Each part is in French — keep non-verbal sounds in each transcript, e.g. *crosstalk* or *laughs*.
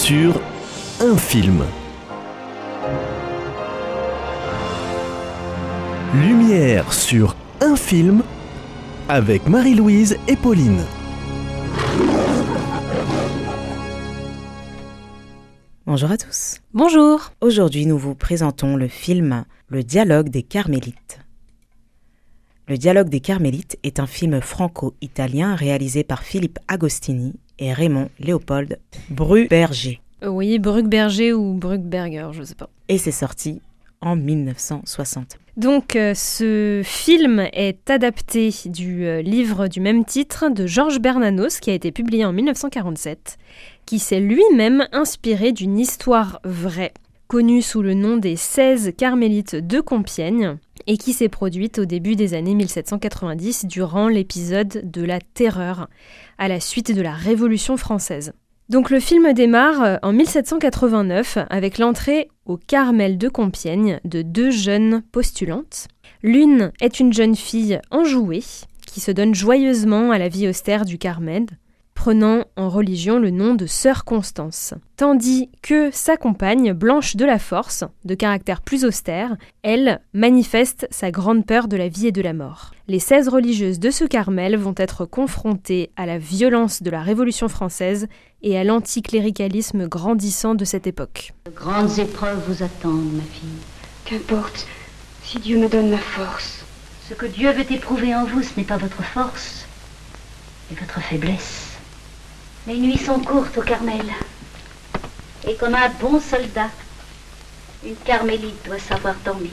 sur un film. Lumière sur un film avec Marie-Louise et Pauline. Bonjour à tous. Bonjour. Aujourd'hui, nous vous présentons le film Le dialogue des Carmélites. Le dialogue des Carmélites est un film franco-italien réalisé par Philippe Agostini et Raymond Léopold Bruberger. Oui, Bruckberger ou Bruckberger, je sais pas. Et c'est sorti en 1960. Donc euh, ce film est adapté du euh, livre du même titre de Georges Bernanos qui a été publié en 1947, qui s'est lui-même inspiré d'une histoire vraie, connue sous le nom des 16 carmélites de Compiègne, et qui s'est produite au début des années 1790 durant l'épisode de la Terreur, à la suite de la Révolution française. Donc le film démarre euh, en 1789 avec l'entrée au Carmel de Compiègne de deux jeunes postulantes. L'une est une jeune fille enjouée qui se donne joyeusement à la vie austère du Carmel, prenant en religion le nom de Sœur Constance, tandis que sa compagne, Blanche de la Force, de caractère plus austère, elle manifeste sa grande peur de la vie et de la mort. Les 16 religieuses de ce Carmel vont être confrontées à la violence de la Révolution française et à l'anticléricalisme grandissant de cette époque. De grandes épreuves vous attendent, ma fille. Qu'importe, si Dieu me donne ma force. Ce que Dieu veut éprouver en vous, ce n'est pas votre force, mais votre faiblesse. Les nuits sont courtes au Carmel. Et comme un bon soldat, une carmélite doit savoir dormir.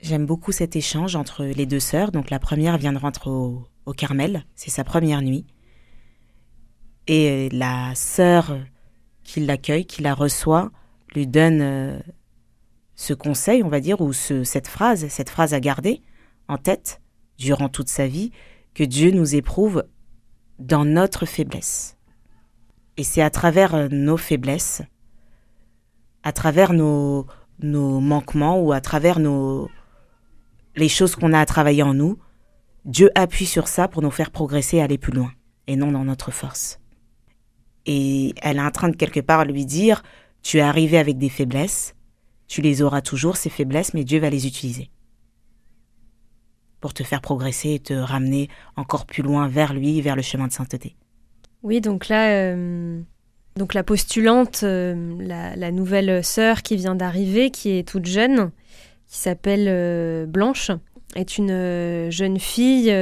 J'aime beaucoup cet échange entre les deux sœurs. Donc la première vient de rentrer au, Carmel, c'est sa première nuit. Et la sœur qui l'accueille, qui la reçoit, lui donne euh, ce conseil, on va dire, ou ce, cette phrase, cette phrase à garder en tête durant toute sa vie, que Dieu nous éprouve dans notre faiblesse. Et c'est à travers euh, nos faiblesses, à travers nos, manquements ou à travers nos, les choses qu'on a à travailler en nous, Dieu appuie sur ça pour nous faire progresser et aller plus loin, et non dans notre force. Et elle est en train de quelque part lui dire, tu es arrivé avec des faiblesses, tu les auras toujours, ces faiblesses, mais Dieu va les utiliser pour te faire progresser et te ramener encore plus loin vers lui, vers le chemin de sainteté. Oui, donc là, euh, donc la postulante, euh, la, nouvelle sœur qui vient d'arriver, qui est toute jeune, qui s'appelle euh, Blanche, est une jeune fille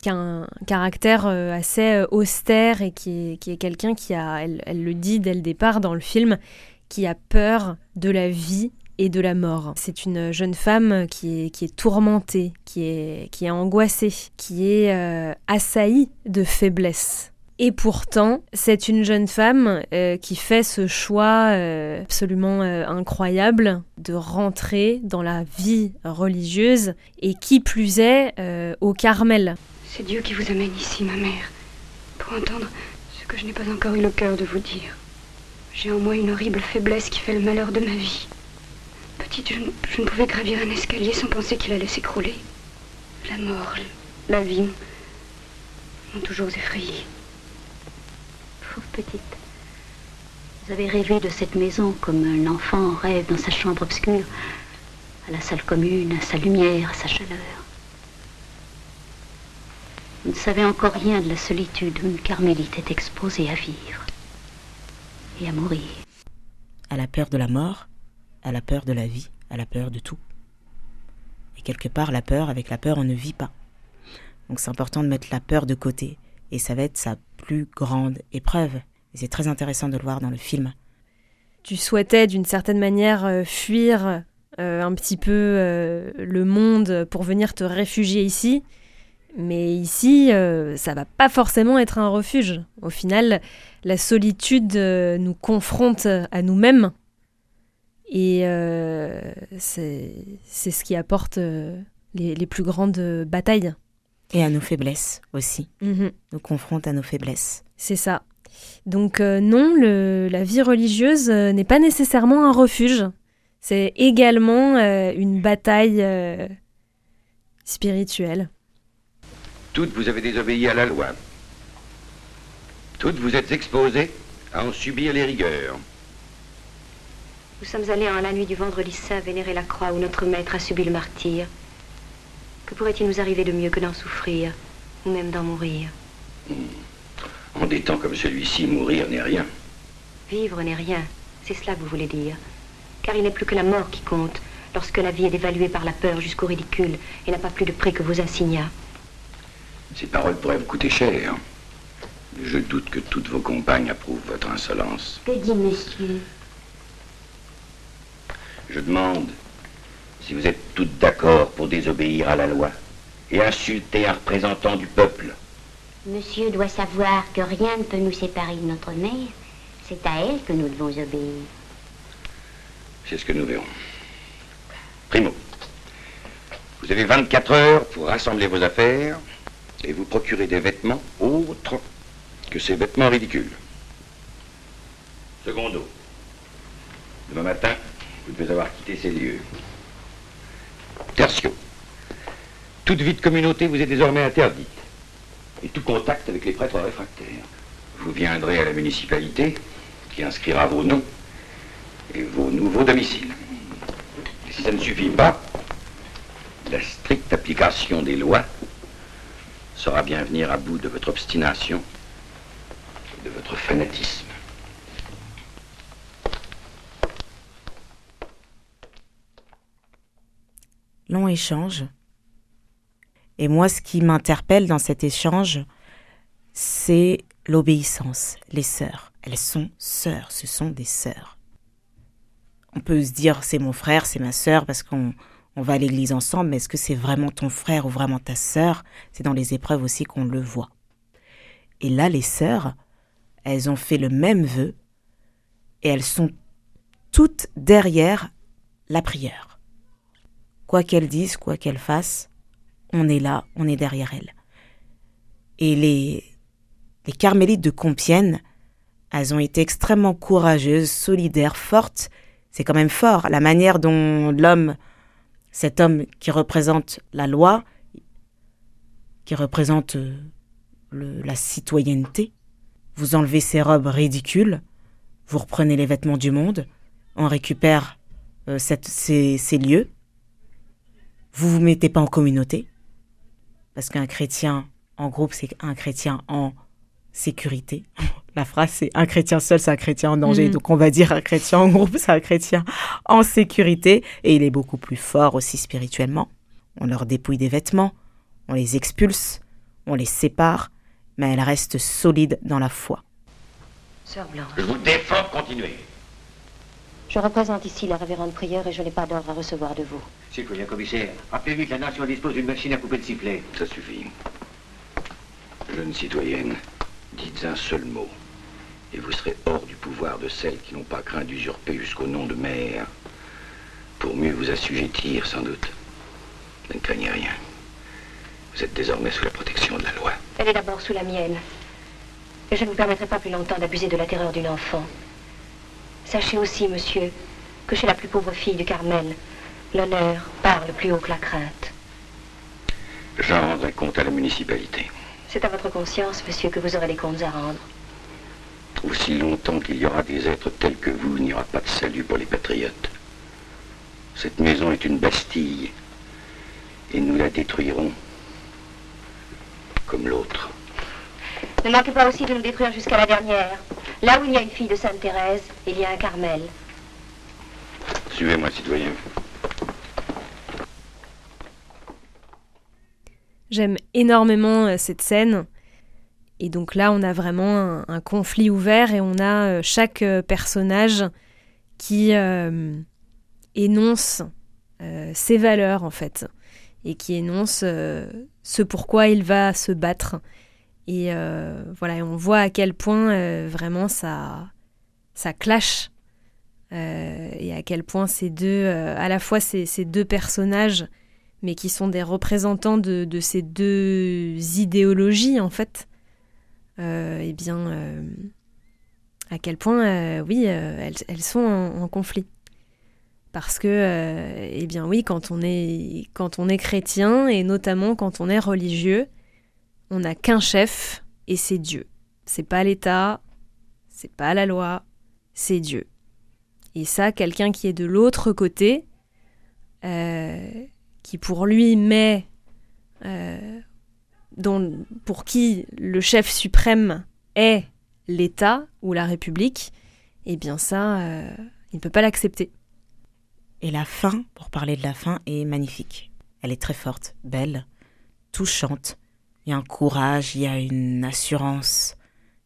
qui a un caractère assez austère et qui est, qui est quelqu'un qui a, elle, le dit dès le départ dans le film, qui a peur de la vie et de la mort. C'est une jeune femme qui est, qui est tourmentée, qui est, qui est angoissée, qui est assaillie de faiblesse. Et pourtant, c'est une jeune femme euh, qui fait ce choix euh, absolument euh, incroyable de rentrer dans la vie religieuse et qui plus est au Carmel. C'est Dieu qui vous amène ici, ma mère, pour entendre ce que je n'ai pas encore eu le cœur de vous dire. J'ai en moi une horrible faiblesse qui fait le malheur de ma vie. Petite, je, je ne pouvais gravir un escalier sans penser qu'il allait s'écrouler. La mort, la vie m'ont toujours effrayée. Petite. Vous avez rêvé de cette maison comme un enfant rêve dans sa chambre obscure, à la salle commune, à sa lumière, à sa chaleur. Vous ne savez encore rien de la solitude où une carmélite est exposée à vivre et à mourir. Elle a peur de la mort, elle a peur de la vie, elle a peur de tout. Et quelque part, la peur, avec la peur, on ne vit pas. Donc c'est important de mettre la peur de côté. Et ça va être sa plus grande épreuve. Et c'est très intéressant de le voir dans le film. Tu souhaitais d'une certaine manière euh, fuir euh, un petit peu euh, le monde pour venir te réfugier ici. Mais ici, euh, ça va pas forcément être un refuge. Au final, la solitude nous confronte à nous-mêmes. Et c'est ce qui apporte les plus grandes batailles. Et à nos faiblesses aussi. Mhm. Nous confronte à nos faiblesses. C'est ça. Donc euh, non, le- la vie religieuse euh, n'est pas nécessairement un refuge. C'est également euh, une bataille euh, spirituelle. Toutes vous avez désobéi à la loi. Toutes vous êtes exposées à en subir les rigueurs. Nous sommes allés en la nuit du vendredi saint vénérer la croix où notre maître a subi le martyr. Que pourrait-il nous arriver de mieux que d'en souffrir, ou même d'en mourir En des temps comme celui-ci, mourir n'est rien. Vivre n'est rien, c'est cela que vous voulez dire. Car il n'est plus que la mort qui compte, lorsque la vie est dévaluée par la peur jusqu'au ridicule et n'a pas plus de prix que vos insignats. Ces paroles pourraient vous coûter cher. Je doute que toutes vos compagnes approuvent votre insolence. Que dit monsieur? Je demande si vous êtes toutes d'accord pour désobéir à la loi et insulter un représentant du peuple. Monsieur doit savoir que rien ne peut nous séparer de notre mère. C'est à elle que nous devons obéir. C'est ce que nous verrons. Primo, vous avez 24 heures pour rassembler vos affaires et vous procurer des vêtements autres que ces vêtements ridicules. Secondo, demain matin, vous devez avoir quitté ces lieux. Tertio, toute vie de communauté vous est désormais interdite. Et tout contact avec les prêtres réfractaires. Vous viendrez à la municipalité qui inscrira vos noms et vos nouveaux domiciles. Et si ça ne suffit pas, la stricte application des lois saura bien venir à bout de votre obstination et de votre fanatisme. Long échange. Et moi, ce qui m'interpelle dans cet échange, c'est l'obéissance. Les sœurs, elles sont sœurs, ce sont des sœurs. On peut se dire c'est mon frère, c'est ma sœur parce qu'on on va à l'église ensemble, mais est-ce que c'est vraiment ton frère ou vraiment ta sœur? C'est dans les épreuves aussi qu'on le voit. Et là, les sœurs, elles ont fait le même vœu et elles sont toutes derrière la prière. Quoi qu'elles disent, quoi qu'elles fassent, on est là, on est derrière elles. Et les, les carmélites de Compiègne, elles ont été extrêmement courageuses, solidaires, fortes. C'est quand même fort, la manière dont l'homme, cet homme qui représente la loi, qui représente euh, la citoyenneté, vous enlevez ces robes ridicules, vous reprenez les vêtements du monde, on récupère euh, ces lieux, vous vous mettez pas en communauté, parce qu'un chrétien en groupe, c'est un chrétien en sécurité. *laughs* La phrase, c'est un chrétien seul, c'est un chrétien en danger. Mhm. Donc, on va dire un chrétien en groupe, c'est un chrétien en sécurité. Et il est beaucoup plus fort aussi spirituellement. On leur dépouille des vêtements, on les expulse, on les sépare, mais elles restent solides dans la foi. Sœur Blanche, Je vous défends de continuer. Je représente ici la révérende prieure et je n'ai pas d'ordre à recevoir de vous. Citoyen commissaire, rappelez-lui que la nation dispose d'une machine à couper le sifflet. Ça suffit. Jeune citoyenne, dites un seul mot, et vous serez hors du pouvoir de celles qui n'ont pas craint d'usurper jusqu'au nom de mère, pour mieux vous assujettir, sans doute. Ne craignez rien. Vous êtes désormais sous la protection de la loi. Elle est d'abord sous la mienne. Et je ne me permettrai pas plus longtemps d'abuser de la terreur d'une enfant. Sachez aussi, monsieur, que chez la plus pauvre fille du Carmel, l'honneur parle plus haut que la crainte. J'en rendrai compte à la municipalité. C'est à votre conscience, monsieur, que vous aurez des comptes à rendre. Aussi longtemps qu'il y aura des êtres tels que vous, il n'y aura pas de salut pour les patriotes. Cette maison est une bastille, et nous la détruirons comme l'autre. Ne manquez pas aussi de nous détruire jusqu'à la dernière. Là où il y a une fille de Sainte Thérèse, il y a un Carmel. Suivez-moi, citoyen. J'aime énormément euh, cette scène. Et donc là, on a vraiment un, un conflit ouvert et on a euh, chaque euh, personnage qui euh, énonce euh, ses valeurs en fait et qui énonce euh, ce pourquoi il va se battre. Et euh, voilà, on voit à quel point euh, vraiment ça, ça clash euh, et à quel point ces deux, à la fois ces, deux personnages mais qui sont des représentants de, ces deux idéologies, en fait, eh bien, à quel point, oui, elles, sont en, conflit. Parce que, eh bien, oui, quand on est chrétien, et notamment quand on est religieux, on n'a qu'un chef, et c'est Dieu. C'est pas l'État, c'est pas la loi, c'est Dieu. Et ça, quelqu'un qui est de l'autre côté, euh, qui pour lui met, euh, dont, pour qui le chef suprême est l'État ou la République, eh bien ça, euh, il ne peut pas l'accepter. Et la fin, pour parler de la fin, est magnifique. Elle est très forte, belle, touchante. Il y a un courage, il y a une assurance,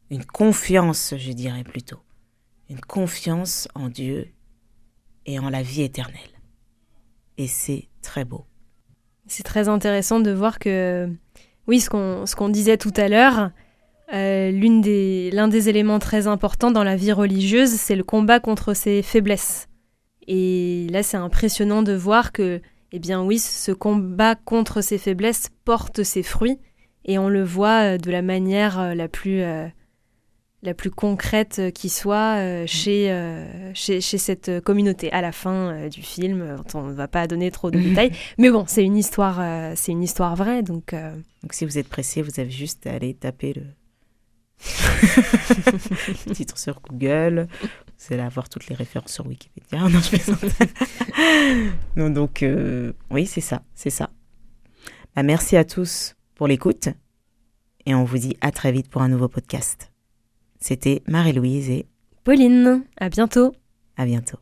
une confiance, je dirais plutôt. Une confiance en Dieu et en la vie éternelle. Et c'est très beau. C'est très intéressant de voir que, oui, ce qu'on ce disait tout à l'heure, euh, des- l'un des éléments très importants dans la vie religieuse, c'est le combat contre ses faiblesses. Et là, c'est impressionnant de voir que, eh bien oui, ce combat contre ses faiblesses porte ses fruits, et on le voit euh, de la manière euh, la plus, euh, la plus concrète qui soit chez, chez, chez cette communauté. À la fin du film, on ne va pas donner trop de *laughs* détails, mais bon, c'est une histoire, c'est une histoire vraie, donc. Donc si vous êtes pressé, vous avez juste à aller taper le, le *laughs* *laughs* titre sur Google. Vous allez avoir toutes les références sur Wikipédia. Non, je plaisante. non, donc euh, oui, c'est ça, c'est ça. Bah, merci à tous pour l'écoute et on vous dit à très vite pour un nouveau podcast. C'était Marie-Louise et Pauline, à bientôt. à bientôt.